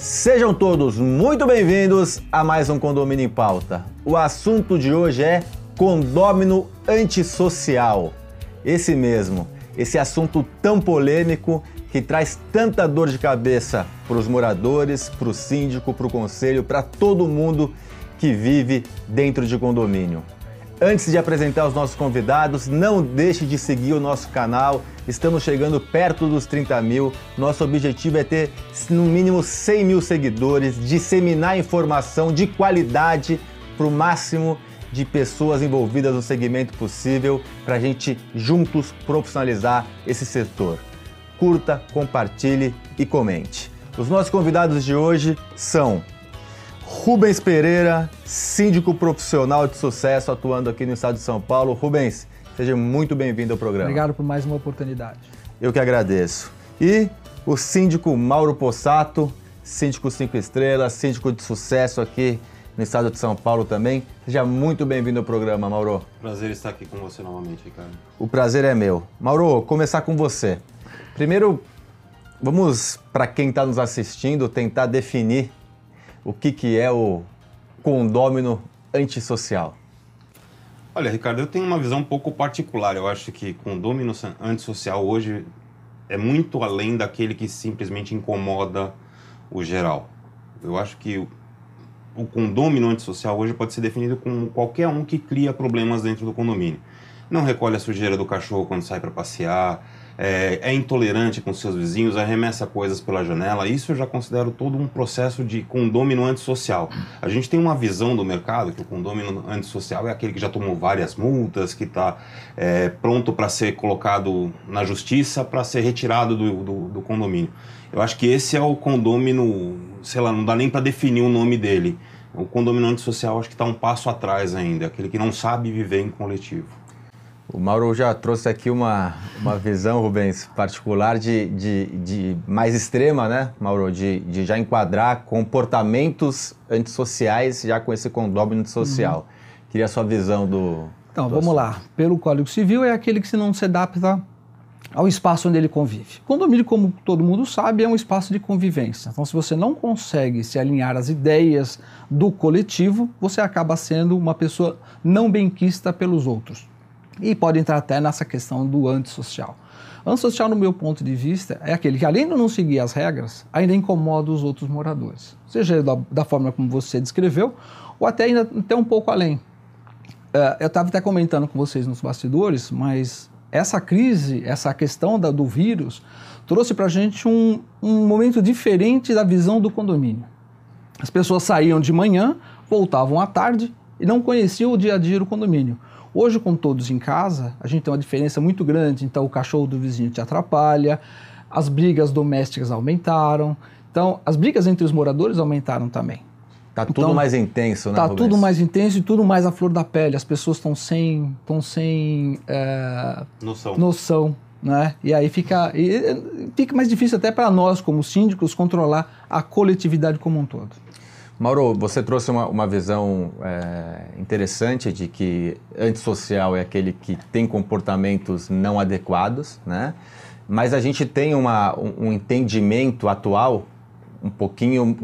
Sejam todos muito bem-vindos a mais um Condomínio em Pauta. O assunto de hoje é condômino antissocial. Esse mesmo, esse assunto tão polêmico que traz tanta dor de cabeça para os moradores, para o síndico, para o conselho, para todo mundo que vive dentro de condomínio. Antes de apresentar os nossos convidados, não deixe de seguir o nosso canal. Estamos chegando perto dos 30 mil. Nosso objetivo é ter no mínimo 100 mil seguidores, disseminar informação de qualidade para o máximo de pessoas envolvidas no segmento possível, para a gente juntos profissionalizar esse setor. Curta, compartilhe e comente. Os nossos convidados de hoje são Rubens Pereira, síndico profissional de sucesso atuando aqui no estado de São Paulo. Rubens, seja muito bem-vindo ao programa. Obrigado por mais uma oportunidade. Eu que agradeço. E o síndico Mauro Possato, síndico cinco estrelas, síndico de sucesso aqui no estado de São Paulo também. Seja muito bem-vindo ao programa, Mauro. Prazer estar aqui com você novamente, Ricardo. O prazer é meu. Mauro, começar com você. Primeiro, vamos, para quem está nos assistindo, tentar definir o que, que é o condômino antissocial? Olha, Ricardo, eu tenho uma visão um pouco particular. Eu acho que condômino antissocial hoje é muito além daquele que simplesmente incomoda o geral. Eu acho que o, condômino antissocial hoje pode ser definido como qualquer um que cria problemas dentro do condomínio. Não recolhe a sujeira do cachorro quando sai para passear, é, é, intolerante com seus vizinhos, arremessa coisas pela janela. Isso eu já considero todo um processo de condômino antissocial. A gente tem uma visão do mercado que o condômino antissocial é aquele que já tomou várias multas, que está é, pronto para ser colocado na justiça para ser retirado do, do, do condomínio. Eu acho que esse é o condômino, sei lá, não dá nem para definir o nome dele. O condomínio antissocial acho que está um passo atrás ainda, aquele que não sabe viver em coletivo. O Mauro já trouxe aqui uma, uma visão, Rubens, particular de, de, de mais extrema, né, Mauro? De, de já enquadrar comportamentos antissociais já com esse condômino antissocial. Uhum. Queria a sua visão do. Então, do vamos lá. Pelo Código Civil, é aquele que se não se adapta ao espaço onde ele convive. Condomínio, como todo mundo sabe, é um espaço de convivência. Então, se você não consegue se alinhar às ideias do coletivo, você acaba sendo uma pessoa não benquista pelos outros. E pode entrar até nessa questão do antissocial. Antissocial, no meu ponto de vista, é aquele que, além de não seguir as regras, ainda incomoda os outros moradores. Seja da, da forma como você descreveu, ou até ainda até um pouco além. Uh, eu estava até comentando com vocês nos bastidores, mas essa crise, essa questão da, do vírus, trouxe para a gente um, um momento diferente da visão do condomínio. As pessoas saíam de manhã, voltavam à tarde e não conheciam o dia a dia do condomínio. Hoje, com todos em casa, a gente tem uma diferença muito grande. Então, o cachorro do vizinho te atrapalha, as brigas domésticas aumentaram. Então, as brigas entre os moradores aumentaram também. Tá tudo então, mais intenso, né? Tá tudo mais intenso e tudo mais à flor da pele. As pessoas estão sem, estão sem é, noção. noção, né? E aí fica, e, fica mais difícil até para nós, como síndicos, controlar a coletividade como um todo. Mauro, você trouxe uma, uma visão é, interessante de que antissocial é aquele que tem comportamentos não adequados, né? Mas a gente tem uma, um, um entendimento atual um pouquinho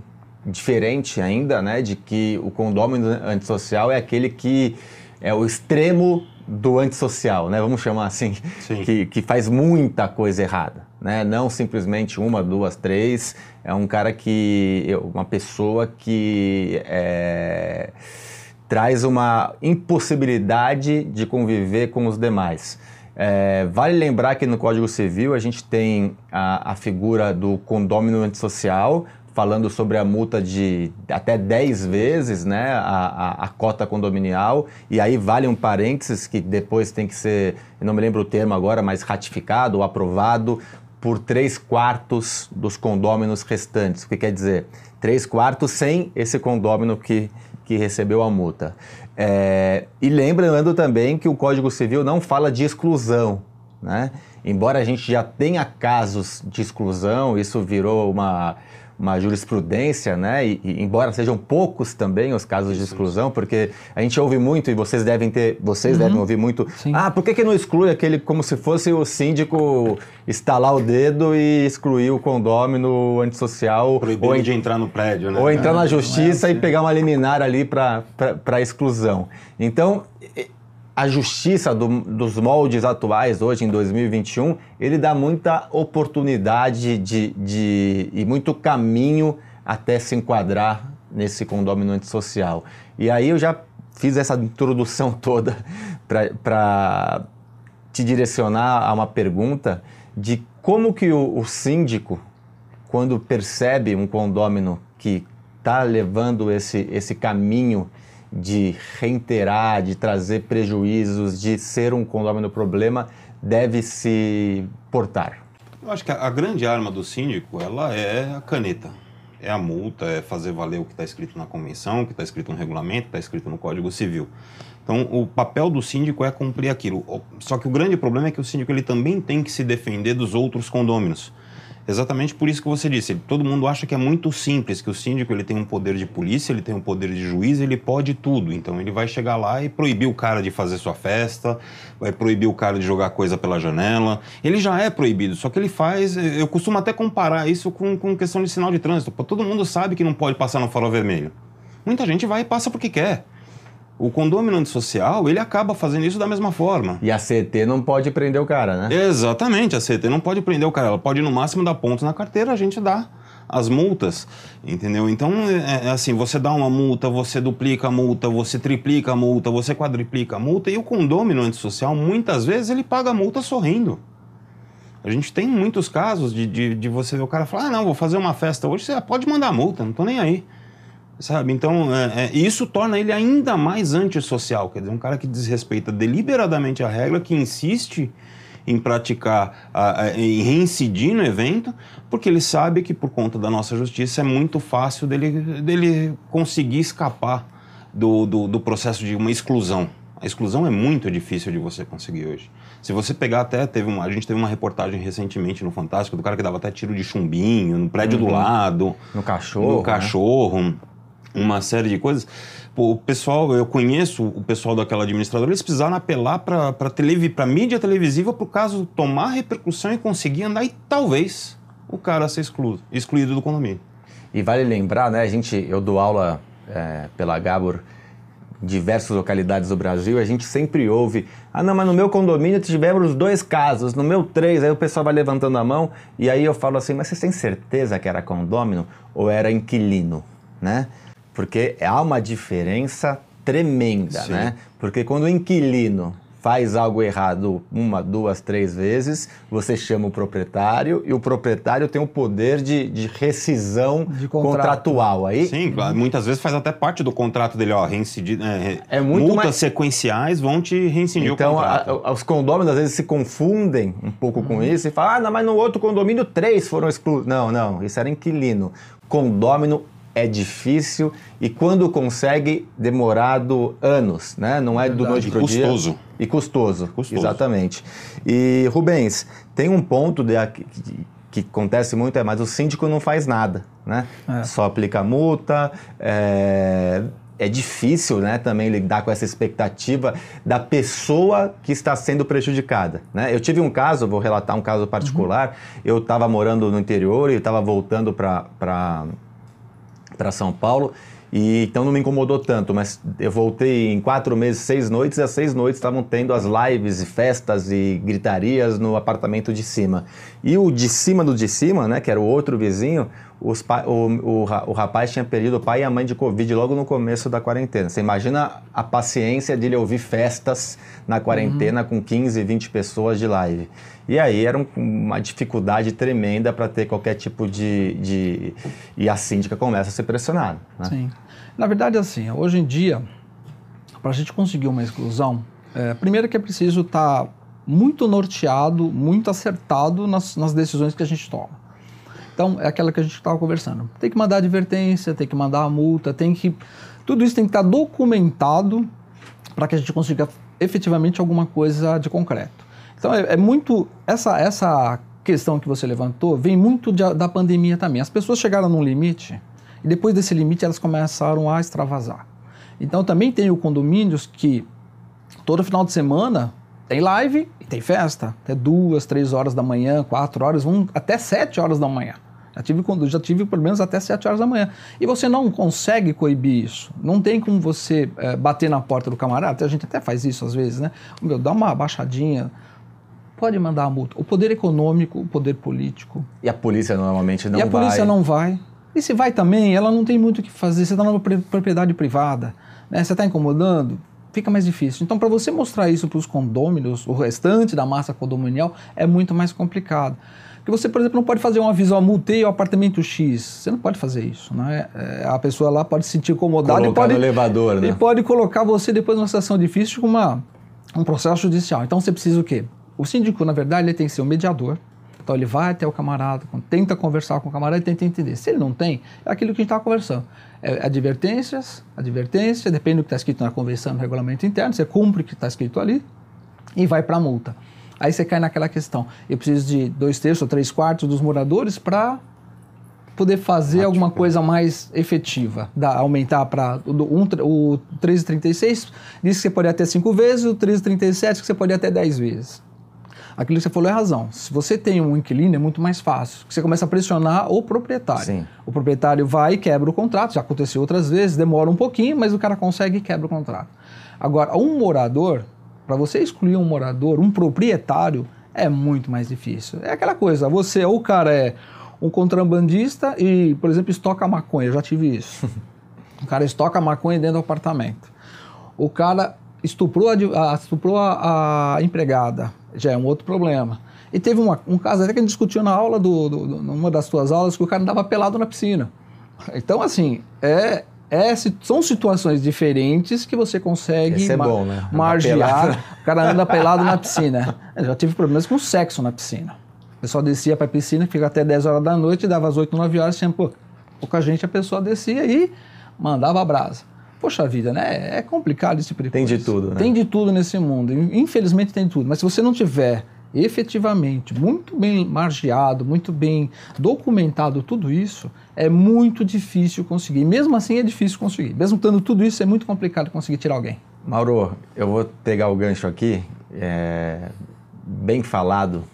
diferente ainda, né? De que o condômino antissocial é aquele que é o extremo do antissocial, né? Vamos chamar assim, que, que faz muita coisa errada, né? Não simplesmente uma, duas, três. É um cara que, uma pessoa que é, traz uma impossibilidade de conviver com os demais. É, vale lembrar que no Código Civil a gente tem a, a figura do condômino antissocial, falando sobre a multa de até 10 vezes né, a, a, a, cota condominial, e aí vale um parênteses que depois tem que ser, não me lembro o termo agora, mas ratificado ou aprovado por 3 quartos dos condôminos restantes. O que quer dizer? 3 quartos sem esse condômino que, que recebeu a multa. É, e lembrando também que o Código Civil não fala de exclusão, né? Embora a gente já tenha casos de exclusão, isso virou uma, uma jurisprudência, né? E, e, embora sejam poucos também os casos de exclusão, porque a gente ouve muito e vocês devem ter, vocês uhum. devem ouvir muito. Sim. Ah, por que, que não exclui aquele como se fosse o síndico estalar o dedo e excluir o condômino antissocial? Proibido ou de entrar no prédio, né? Ou entrar é, na justiça é assim. e pegar uma liminar ali para exclusão. Então a justiça do, dos moldes atuais, hoje em 2021, ele dá muita oportunidade de, de, e muito caminho até se enquadrar nesse condômino antissocial. E aí eu já fiz essa introdução toda para te direcionar a uma pergunta de como que o, o síndico, quando percebe um condômino que está levando esse, esse caminho de reiterar, de trazer prejuízos, de ser um condômino problema, deve se portar? Eu acho que a, a grande arma do síndico ela é a caneta. É a multa, é fazer valer o que está escrito na convenção, o que está escrito no regulamento, está escrito no Código Civil. Então, o papel do síndico é cumprir aquilo. Só que o grande problema é que o síndico ele também tem que se defender dos outros condôminos. Exatamente por isso que você disse. Todo mundo acha que é muito simples, que o síndico ele tem um poder de polícia, ele tem um poder de juiz, ele pode tudo. Então ele vai chegar lá e proibir o cara de fazer sua festa, vai proibir o cara de jogar coisa pela janela. Ele já é proibido, só que ele faz. Eu costumo até comparar isso com, com questão de sinal de trânsito. Todo mundo sabe que não pode passar no farol vermelho. Muita gente vai e passa porque quer. O condômino antissocial, ele acaba fazendo isso da mesma forma. E a CT não pode prender o cara, né? Exatamente, a CT não pode prender o cara. Ela pode, no máximo, dar pontos na carteira, a gente dá as multas, entendeu? Então, é, é, assim, você dá uma multa, você duplica a multa, você triplica a multa, você quadriplica a multa, e o condômino antissocial, muitas vezes, ele paga a multa sorrindo. A gente tem muitos casos de, de, de você ver o cara falar, ah, não, vou fazer uma festa hoje, você pode mandar multa, não tô nem aí. Sabe? Então, é, é, isso torna ele ainda mais antissocial. Quer dizer, um cara que desrespeita deliberadamente a regra, que insiste em praticar, a, a, em reincidir no evento, porque ele sabe que, por conta da nossa justiça, é muito fácil dele, dele conseguir escapar do, do, do processo de uma exclusão. A exclusão é muito difícil de você conseguir hoje. Se você pegar até, teve uma, a gente teve uma reportagem recentemente no Fantástico do cara que dava até tiro de chumbinho no prédio uhum. do lado. No cachorro. No cachorro. Né? Uma série de coisas. O pessoal, eu conheço o pessoal daquela administradora, eles precisaram apelar para a mídia televisiva para o caso tomar repercussão e conseguir andar e talvez o cara ser excluído, excluído do condomínio. E vale lembrar, né, a gente, eu dou aula é, pela Gabor diversas localidades do Brasil, a gente sempre ouve, ah não, mas no meu condomínio tivemos dois casos, no meu três, aí o pessoal vai levantando a mão e aí eu falo assim, mas você tem certeza que era condômino ou era inquilino, né? Porque há uma diferença tremenda, Sim. né? Porque quando o inquilino faz algo errado uma, duas, três vezes, você chama o proprietário e o proprietário tem o poder de, de rescisão de contratual. Aí, Sim, muitas vezes faz até parte do contrato dele, ó, reincidir, é, é muito multas mais... sequenciais vão te reincidir então, o contrato. Então, os condôminos às vezes se confundem um pouco com uhum. isso e falam, ah, não, mas no outro condomínio três foram excluídos. Não, não, isso era inquilino. Condômino é difícil e quando consegue, demorado anos, né? Não é, do noite para o dia. Custoso. E custoso. Custoso. Exatamente. E, Rubens, tem um ponto de, que, que acontece muito, é, mas o síndico não faz nada, né? É. Só aplica multa, é, é difícil né, também lidar com essa expectativa da pessoa que está sendo prejudicada. Né? Eu tive um caso, vou relatar um caso particular. Uhum. Eu estava morando no interior e estava voltando para para São Paulo. E então não me incomodou tanto, mas eu voltei em quatro meses, seis noites, e as seis noites estavam tendo as lives e festas e gritarias no apartamento de cima. E o de cima do de cima, né, que era o outro vizinho, os o, o, o, rapaz tinha perdido o pai e a mãe de Covid logo no começo da quarentena. Você imagina a paciência de ele ouvir festas na quarentena uhum. com 15, 20 pessoas de live. E aí era um, uma dificuldade tremenda para ter qualquer tipo de, de, E a síndica começa a ser pressionada. Né? Sim. Na verdade, assim, hoje em dia, para a gente conseguir uma exclusão, é, primeiro que é preciso estar tá muito norteado, muito acertado nas, nas decisões que a gente toma. Então, é aquela que a gente estava conversando. Tem que mandar advertência, tem que mandar a multa, tem que. Tudo isso tem que estar tá documentado para que a gente consiga efetivamente alguma coisa de concreto. Então é, é muito essa essa questão que você levantou vem muito de, da pandemia também. As pessoas chegaram num limite e depois desse limite elas começaram a extravasar. Então também tem o condomínios que todo final de semana tem live e tem festa. Até duas, três horas da manhã, quatro horas, um, até sete horas da manhã. Já tive, já tive pelo menos até 7 horas da manhã. E você não consegue coibir isso. Não tem como você é, bater na porta do camarada. A gente até faz isso às vezes, né? Meu, dá uma baixadinha. Pode mandar a multa. O poder econômico, o poder político. E a polícia normalmente não vai. E a vai. polícia não vai. E se vai também, ela não tem muito o que fazer. Você está numa propriedade privada. Né? Você está incomodando fica mais difícil. Então, para você mostrar isso para os condôminos, o restante da massa condominial, é muito mais complicado. Porque você, por exemplo, não pode fazer um aviso, ó, multei o apartamento X. Você não pode fazer isso, né? É, a pessoa lá pode se sentir incomodada Colocar e pode, no elevador, né? e pode colocar você depois numa situação difícil com uma, um processo judicial. Então você precisa o quê? O síndico, na verdade, ele tem que ser um mediador. Então ele vai até o camarada, tenta conversar com o camarada e tenta entender. Se ele não tem, é aquilo que a gente estava conversando. É advertências, advertência, depende do que está escrito na convenção, no regulamento interno, você cumpre o que está escrito ali e vai para a multa. Aí você cai naquela questão. Eu preciso de dois terços ou três quartos dos moradores para poder fazer alguma coisa mais efetiva. Da, aumentar para um, o 1336 diz que você pode até cinco vezes, o 1337 que você pode até dez vezes. Aquilo que você falou é razão. Se você tem um inquilino, é muito mais fácil. Você começa a pressionar o proprietário. Sim. O proprietário vai e quebra o contrato. Já aconteceu outras vezes, demora um pouquinho, mas o cara consegue e quebra o contrato. Agora, um morador, para você excluir um morador, um proprietário, é muito mais difícil. É aquela coisa, você, ou o cara é um contrabandista e, por exemplo, estoca maconha, eu já tive isso. o cara estoca maconha dentro do apartamento. O cara estuprou a, estuprou a, a empregada, já é um outro problema. E teve uma, um caso até que a gente discutiu na aula, do, do, numa das suas aulas, que o cara andava pelado na piscina. Então, assim, é, é, são situações diferentes que você consegue é bom, né? margear. O cara anda pelado na piscina. Eu já tive problemas com sexo na piscina. O pessoal descia para a piscina, fica até 10 horas da noite, dava às 8, 9 horas, tinha pouca gente, a pessoa descia e mandava a brasa. Poxa vida, né? É complicado esse tipo de Tem de tudo, né? Tem de tudo nesse mundo. Infelizmente tem tudo. Mas se você não tiver efetivamente muito bem margeado, muito bem documentado tudo isso, é muito difícil conseguir. Mesmo assim é difícil conseguir. Mesmo tendo tudo isso, é muito complicado conseguir tirar alguém. Mauro, eu vou pegar o gancho aqui, é, bem falado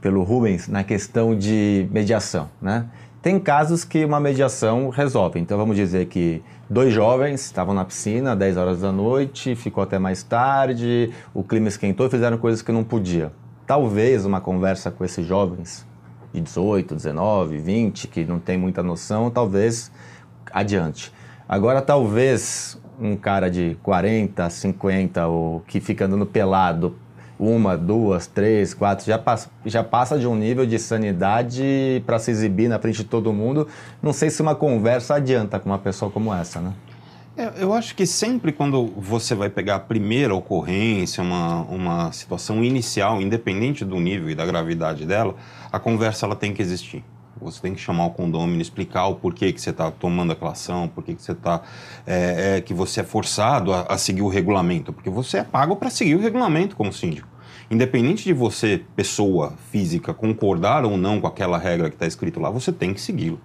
pelo Rubens, na questão de mediação. Né? Tem casos que uma mediação resolve. Então vamos dizer que dois jovens estavam na piscina 10 horas da noite, ficou até mais tarde, o clima esquentou e fizeram coisas que não podia. Talvez uma conversa com esses jovens de 18, 19, 20, que não tem muita noção, talvez adiante. Agora, talvez um cara de 40, 50, ou que fica andando pelado, uma, duas, três, quatro, já passa, já passa de um nível de sanidade para se exibir na frente de todo mundo. Não sei se uma conversa adianta com uma pessoa como essa, né? É, eu acho que sempre quando você vai pegar a primeira ocorrência, uma, uma situação inicial, independente do nível e da gravidade dela, a conversa ela tem que existir. Você tem que chamar o condômino, explicar o porquê que você está tomando aquela ação, porquê que você está é, é, que você é forçado a, a, seguir o regulamento, porque você é pago para seguir o regulamento como síndico. Independente de você, pessoa física, concordar ou não com aquela regra que está escrito lá, você tem que segui-lo.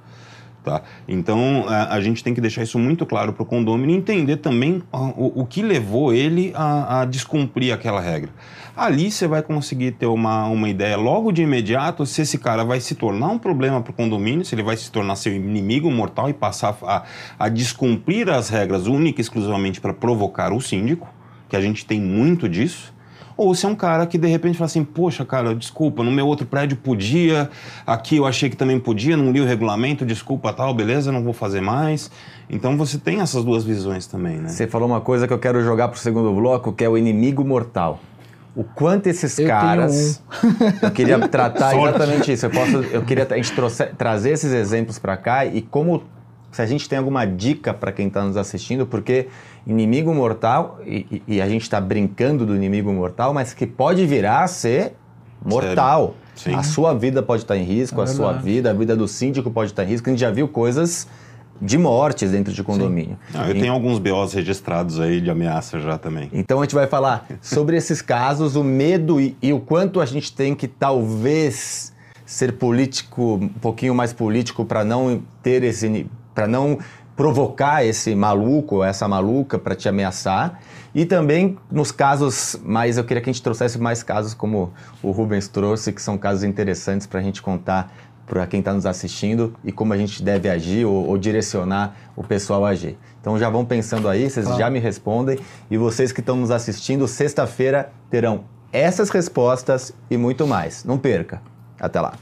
Tá? Então a, a, gente tem que deixar isso muito claro para o condomínio e entender também o, o que levou ele a, a, descumprir aquela regra. Ali você vai conseguir ter uma, uma ideia logo de imediato se esse cara vai se tornar um problema para o condomínio, se ele vai se tornar seu inimigo mortal e passar a, a descumprir as regras única e exclusivamente para provocar o síndico, que a gente tem muito disso ou se é um cara que de repente fala assim, poxa, cara, desculpa, no meu outro prédio podia, aqui eu achei que também podia, não li o regulamento, desculpa tal, beleza, não vou fazer mais. Então você tem essas duas visões também, né? Você falou uma coisa que eu quero jogar para o segundo bloco, que é o inimigo mortal. O quanto esses eu caras. Um. eu queria tratar exatamente isso. Eu, posso, eu queria a gente trouxe, trazer esses exemplos para cá e como. Se a gente tem alguma dica para quem está nos assistindo, porque inimigo mortal, e, e a gente está brincando do inimigo mortal, mas que pode virar a ser mortal. A sua vida pode estar tá em risco, é a sua vida, a vida do síndico pode estar tá em risco. A gente já viu coisas de mortes dentro de condomínio. Não, eu tenho alguns BOs registrados aí de ameaça já também. Então a gente vai falar sobre esses casos, o medo e, e, o quanto a gente tem que talvez ser político, um pouquinho mais político para não ter esse, para não provocar esse maluco, essa maluca para te ameaçar. E também nos casos mais, eu queria que a gente trouxesse mais casos como o Rubens trouxe, que são casos interessantes para a gente contar para quem está nos assistindo e como a gente deve agir ou, ou, direcionar o pessoal a agir. Então já vão pensando aí, vocês ah. já me respondem. E vocês que estão nos assistindo, sexta-feira terão essas respostas e muito mais. Não perca. Até lá.